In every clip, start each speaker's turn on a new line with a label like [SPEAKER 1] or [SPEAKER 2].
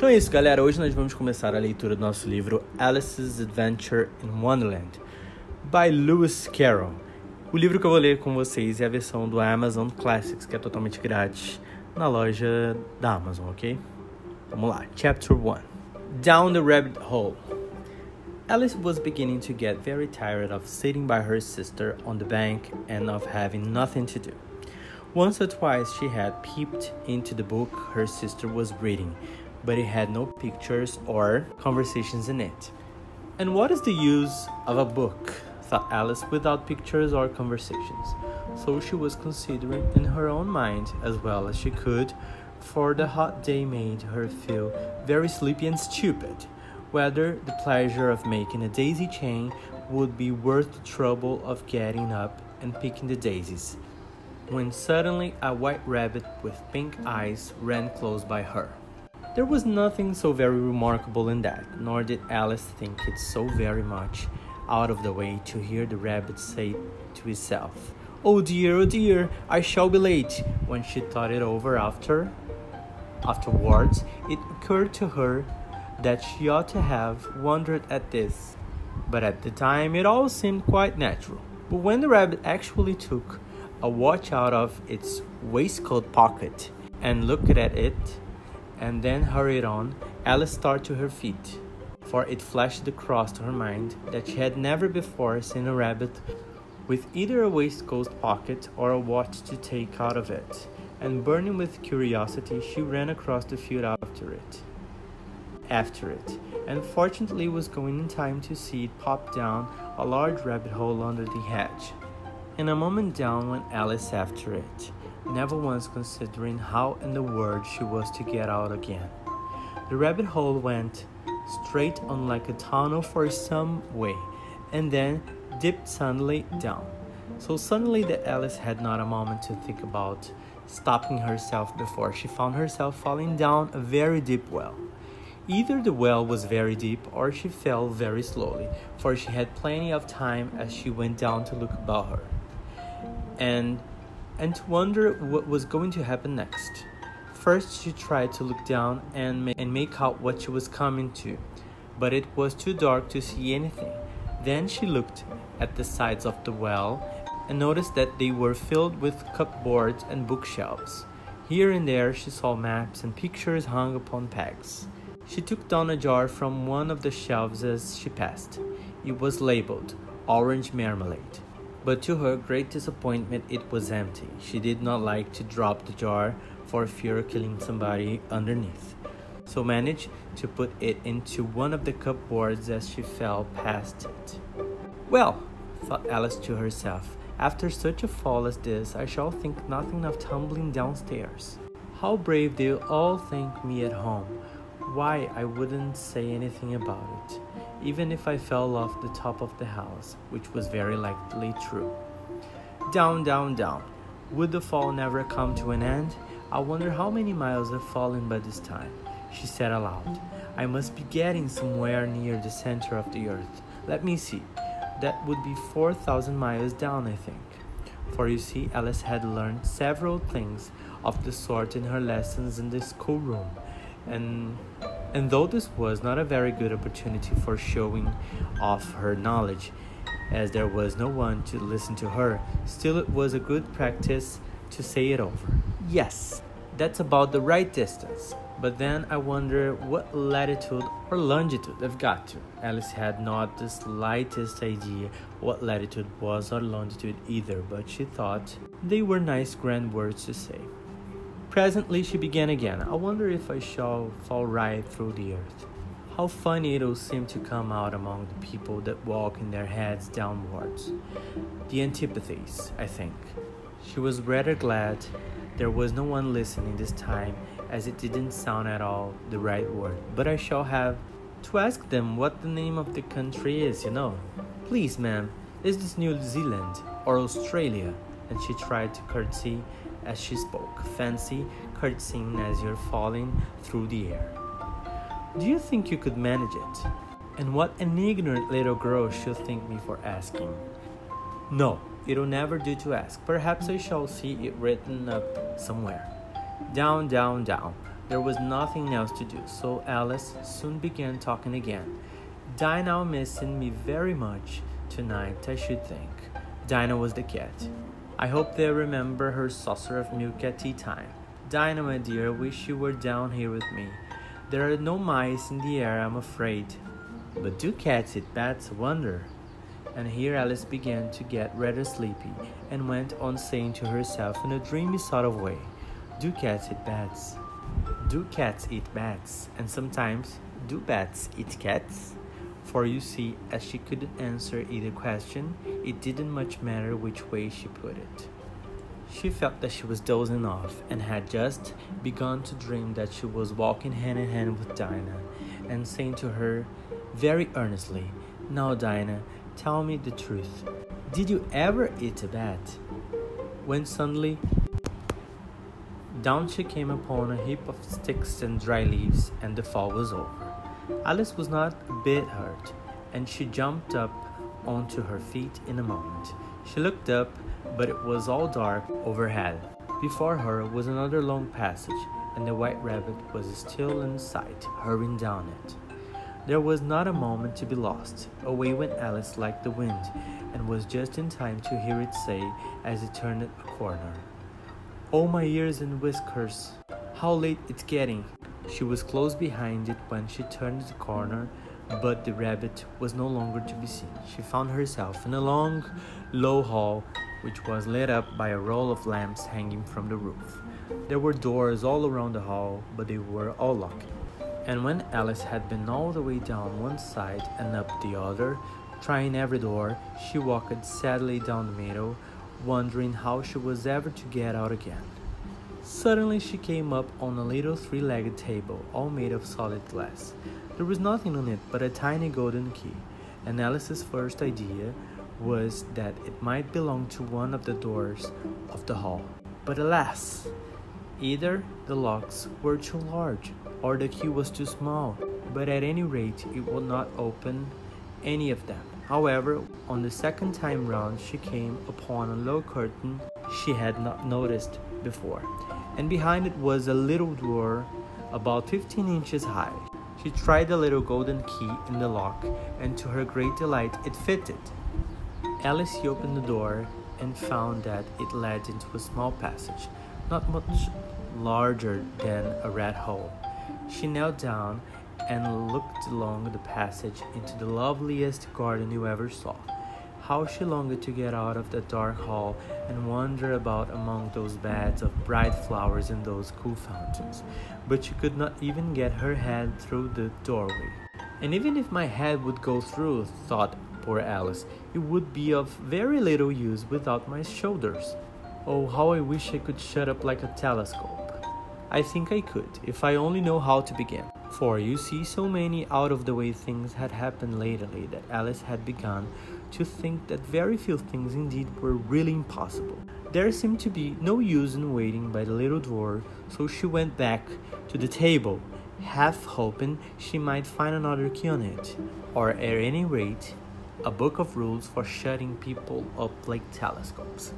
[SPEAKER 1] Então é isso, galera. Hoje nós vamos começar a leitura do nosso livro Alice's Adventure in Wonderland, by Lewis Carroll. O livro que eu vou ler com vocês é a versão do Amazon Classics, que é totalmente grátis na loja da Amazon, ok? Vamos lá. Chapter 1 Down the Rabbit Hole. Alice was beginning to get very tired of sitting by her sister on the bank and of having nothing to do. Once or twice she had peeped into the book her sister was reading, but it had no pictures or conversations in it. And what is the use of a book, thought Alice, without pictures or conversations? So she was considering in her own mind as well as she could, for the hot day made her feel very sleepy and stupid whether the pleasure of making a daisy chain would be worth the trouble of getting up and picking the daisies, when suddenly a white rabbit with pink eyes ran close by her. There was nothing so very remarkable in that, nor did Alice think it so very much out of the way to hear the rabbit say to itself, Oh dear, oh dear, I shall be late. When she thought it over after afterwards, it occurred to her that she ought to have wondered at this, but at the time it all seemed quite natural. But when the rabbit actually took a watch out of its waistcoat pocket and looked at it, and then hurried on, Alice started to her feet, for it flashed across to her mind that she had never before seen a rabbit with either a waistcoat pocket or a watch to take out of it, and burning with curiosity, she ran across the field after it after it, and fortunately was going in time to see it pop down a large rabbit hole under the hedge. In a moment down went Alice after it, never once considering how in the world she was to get out again. The rabbit hole went straight on like a tunnel for some way, and then dipped suddenly down. So suddenly that Alice had not a moment to think about stopping herself before she found herself falling down a very deep well. Either the well was very deep or she fell very slowly, for she had plenty of time as she went down to look about her and and to wonder what was going to happen next. First, she tried to look down and, ma- and make out what she was coming to, but it was too dark to see anything. Then she looked at the sides of the well and noticed that they were filled with cupboards and bookshelves. Here and there she saw maps and pictures hung upon pegs. She took down a jar from one of the shelves as she passed. It was labeled orange marmalade. But to her great disappointment, it was empty. She did not like to drop the jar for fear of killing somebody underneath, so managed to put it into one of the cupboards as she fell past it. Well, thought Alice to herself, after such a fall as this, I shall think nothing of tumbling downstairs. How brave they all think me at home why I wouldn't say anything about it, even if I fell off the top of the house, which was very likely true. Down, down, down. Would the fall never come to an end? I wonder how many miles I've fallen by this time, she said aloud. I must be getting somewhere near the center of the earth. Let me see. That would be 4,000 miles down, I think. For you see, Alice had learned several things of the sort in her lessons in the schoolroom and and though this was not a very good opportunity for showing off her knowledge as there was no one to listen to her still it was a good practice to say it over. Yes that's about the right distance. But then i wonder what latitude or longitude they've got to. Alice had not the slightest idea what latitude was or longitude either but she thought they were nice grand words to say Presently she began again. I wonder if I shall fall right through the earth. How funny it'll seem to come out among the people that walk in their heads downwards. The antipathies, I think. She was rather glad there was no one listening this time, as it didn't sound at all the right word. But I shall have to ask them what the name of the country is, you know. Please, ma'am, is this New Zealand or Australia? And she tried to curtsy as she spoke, fancy curtsying as you're falling through the air. Do you think you could manage it? And what an ignorant little girl should think me for asking. No, it'll never do to ask. Perhaps I shall see it written up somewhere. Down, down, down. There was nothing else to do, so Alice soon began talking again. Dinah missing me very much tonight, I should think. Dinah was the cat. I hope they remember her saucer of milk at tea time. Dinah, my dear, wish you were down here with me. There are no mice in the air, I'm afraid. But do cats eat bats? Wonder. And here Alice began to get rather sleepy and went on saying to herself in a dreamy sort of way, Do cats eat bats? Do cats eat bats? And sometimes, do bats eat cats? For you see, as she couldn't answer either question, it didn't much matter which way she put it. She felt that she was dozing off and had just begun to dream that she was walking hand in hand with Dinah and saying to her very earnestly, Now, Dinah, tell me the truth. Did you ever eat a bat? When suddenly, down she came upon a heap of sticks and dry leaves, and the fall was over. Alice was not a bit hurt, and she jumped up onto her feet in a moment. She looked up, but it was all dark overhead. Before her was another long passage, and the white rabbit was still in sight, hurrying down it. There was not a moment to be lost. Away went Alice like the wind, and was just in time to hear it say as it turned a corner, Oh, my ears and whiskers, how late it's getting! She was close behind it when she turned the corner, but the rabbit was no longer to be seen. She found herself in a long, low hall which was lit up by a row of lamps hanging from the roof. There were doors all around the hall, but they were all locked. And when Alice had been all the way down one side and up the other, trying every door, she walked sadly down the middle, wondering how she was ever to get out again. Suddenly she came up on a little three legged table, all made of solid glass. There was nothing on it but a tiny golden key, and Alice's first idea was that it might belong to one of the doors of the hall. But alas! Either the locks were too large or the key was too small, but at any rate it would not open any of them. However, on the second time round, she came upon a low curtain she had not noticed before, and behind it was a little door about 15 inches high. She tried the little golden key in the lock, and to her great delight, it fitted. Alice opened the door and found that it led into a small passage, not much larger than a rat hole. She knelt down and looked along the passage into the loveliest garden you ever saw. How she longed to get out of that dark hall and wander about among those beds of bright flowers and those cool fountains. But she could not even get her head through the doorway. And even if my head would go through, thought poor Alice, it would be of very little use without my shoulders. Oh, how I wish I could shut up like a telescope. I think I could, if I only know how to begin. For you see, so many out of the way things had happened lately that Alice had begun to think that very few things indeed were really impossible. There seemed to be no use in waiting by the little door, so she went back to the table, half hoping she might find another key on it, or at any rate, a book of rules for shutting people up like telescopes.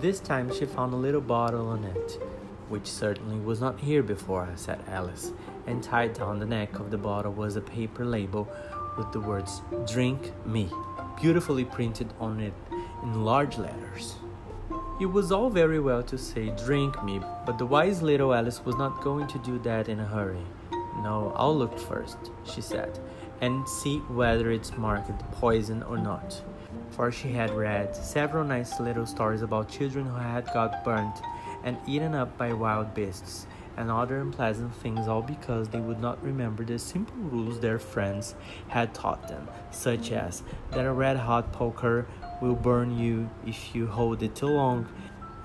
[SPEAKER 1] This time she found a little bottle on it, which certainly was not here before, said Alice, and tied down the neck of the bottle was a paper label with the words Drink Me beautifully printed on it in large letters. It was all very well to say, Drink me, but the wise little Alice was not going to do that in a hurry. No, I'll look first, she said, and see whether it's marked poison or not. For she had read several nice little stories about children who had got burnt and eaten up by wild beasts, and other unpleasant things, all because they would not remember the simple rules their friends had taught them, such as that a red hot poker will burn you if you hold it too long,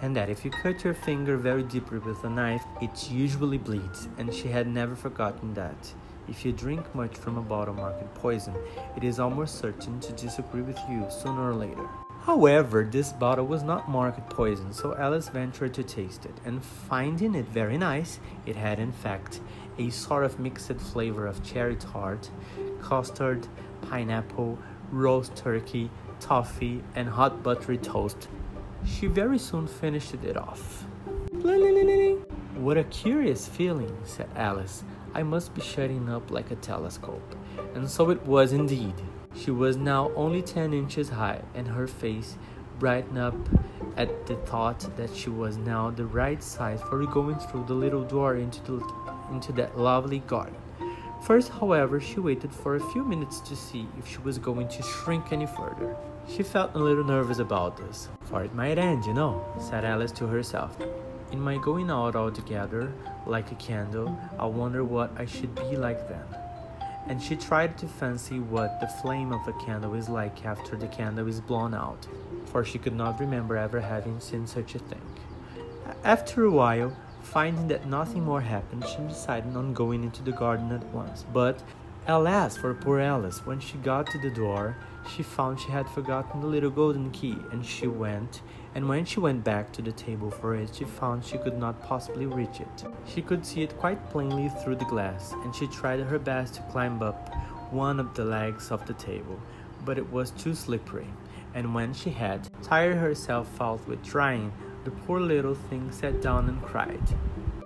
[SPEAKER 1] and that if you cut your finger very deeply with a knife, it usually bleeds, and she had never forgotten that. If you drink much from a bottle marked poison, it is almost certain to disagree with you sooner or later. However, this bottle was not marked poison, so Alice ventured to taste it, and finding it very nice, it had in fact a sort of mixed flavor of cherry tart, custard, pineapple, roast turkey, toffee, and hot buttery toast. She very soon finished it off. What a curious feeling, said Alice. I must be shutting up like a telescope. And so it was indeed. She was now only ten inches high, and her face brightened up at the thought that she was now the right size for going through the little door into, the, into that lovely garden. First, however, she waited for a few minutes to see if she was going to shrink any further. She felt a little nervous about this, for it might end, you know, said Alice to herself. In my going out altogether, like a candle, I wonder what I should be like then. And she tried to fancy what the flame of a candle is like after the candle is blown out, for she could not remember ever having seen such a thing. After a while, Finding that nothing more happened, she decided on going into the garden at once. But, alas for poor Alice, when she got to the door, she found she had forgotten the little golden key, and she went, and when she went back to the table for it, she found she could not possibly reach it. She could see it quite plainly through the glass, and she tried her best to climb up one of the legs of the table, but it was too slippery, and when she had tired herself out with trying, the poor little thing sat down and cried.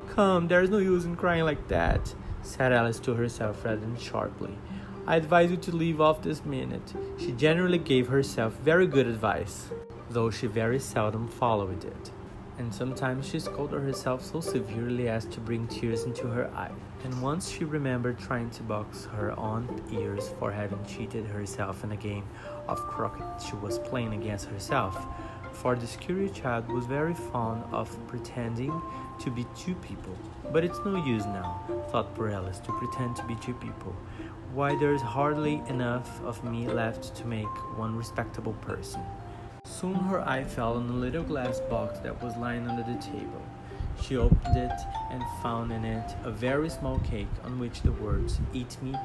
[SPEAKER 1] Come, there's no use in crying like that, said Alice to herself rather sharply. I advise you to leave off this minute. She generally gave herself very good advice, though she very seldom followed it. And sometimes she scolded herself so severely as to bring tears into her eyes. And once she remembered trying to box her own ears for having cheated herself in a game of croquet she was playing against herself, for this curious child was very fond of pretending to be two people. But it's no use now, thought poor to pretend to be two people. Why, there's hardly enough of me left to make one respectable person. Soon her eye fell on a little glass box that was lying under the table. She opened it and found in it a very small cake on which the words, Eat me,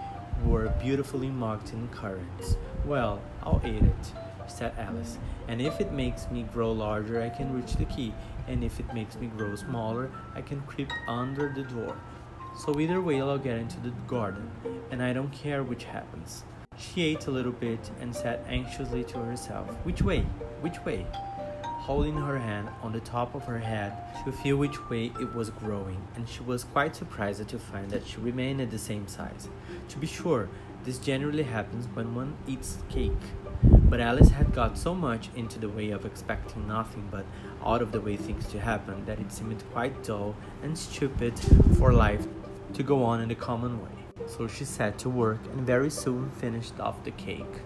[SPEAKER 1] were beautifully marked in currants. Well, I'll eat it said Alice. And if it makes me grow larger, I can reach the key. And if it makes me grow smaller, I can creep under the door. So either way, I'll get into the garden, and I don't care which happens. She ate a little bit and said anxiously to herself, Which way? Which way? Holding her hand on the top of her head to feel which way it was growing, and she was quite surprised to find that she remained at the same size. To be sure, this generally happens when one eats cake. But Alice had got so much into the way of expecting nothing but out of the way things to happen that it seemed quite dull and stupid for life to go on in the common way. So she set to work and very soon finished off the cake.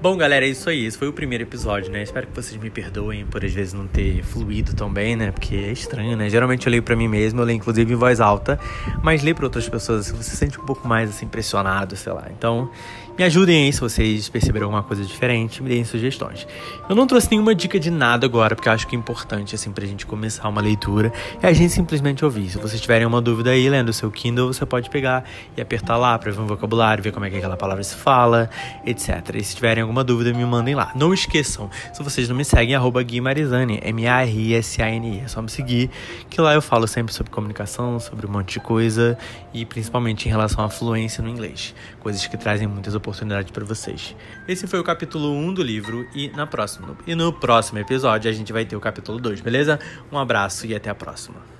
[SPEAKER 1] Bom, galera, é isso aí. Esse foi o primeiro episódio, né? Espero que vocês me perdoem por às vezes não ter fluído tão bem, né? Porque é estranho, né? Geralmente eu leio para mim mesmo, eu leio inclusive em voz alta, mas leio para outras pessoas, se você se sente um pouco mais assim impressionado, sei lá. Então, me ajudem aí se vocês perceberam alguma coisa diferente, me deem sugestões. Eu não trouxe nenhuma dica de nada agora, porque eu acho que é importante, assim, pra gente começar uma leitura e a gente simplesmente ouvir. Se vocês tiverem uma dúvida aí, lendo o seu Kindle, você pode pegar e apertar lá pra ver um vocabulário, ver como é que aquela palavra se fala, etc. E se tiverem alguma dúvida, me mandem lá. Não esqueçam, se vocês não me seguem, arroba Gui Marizani, M-A-R-I-S-A-N-I. É só me seguir, que lá eu falo sempre sobre comunicação, sobre um monte de coisa e principalmente em relação à fluência no inglês. Coisas que trazem muitas oportunidades oportunidade para vocês. Esse foi o capítulo 1 do livro e na próxima e no próximo episódio a gente vai ter o capítulo 2, beleza? Um abraço e até a próxima.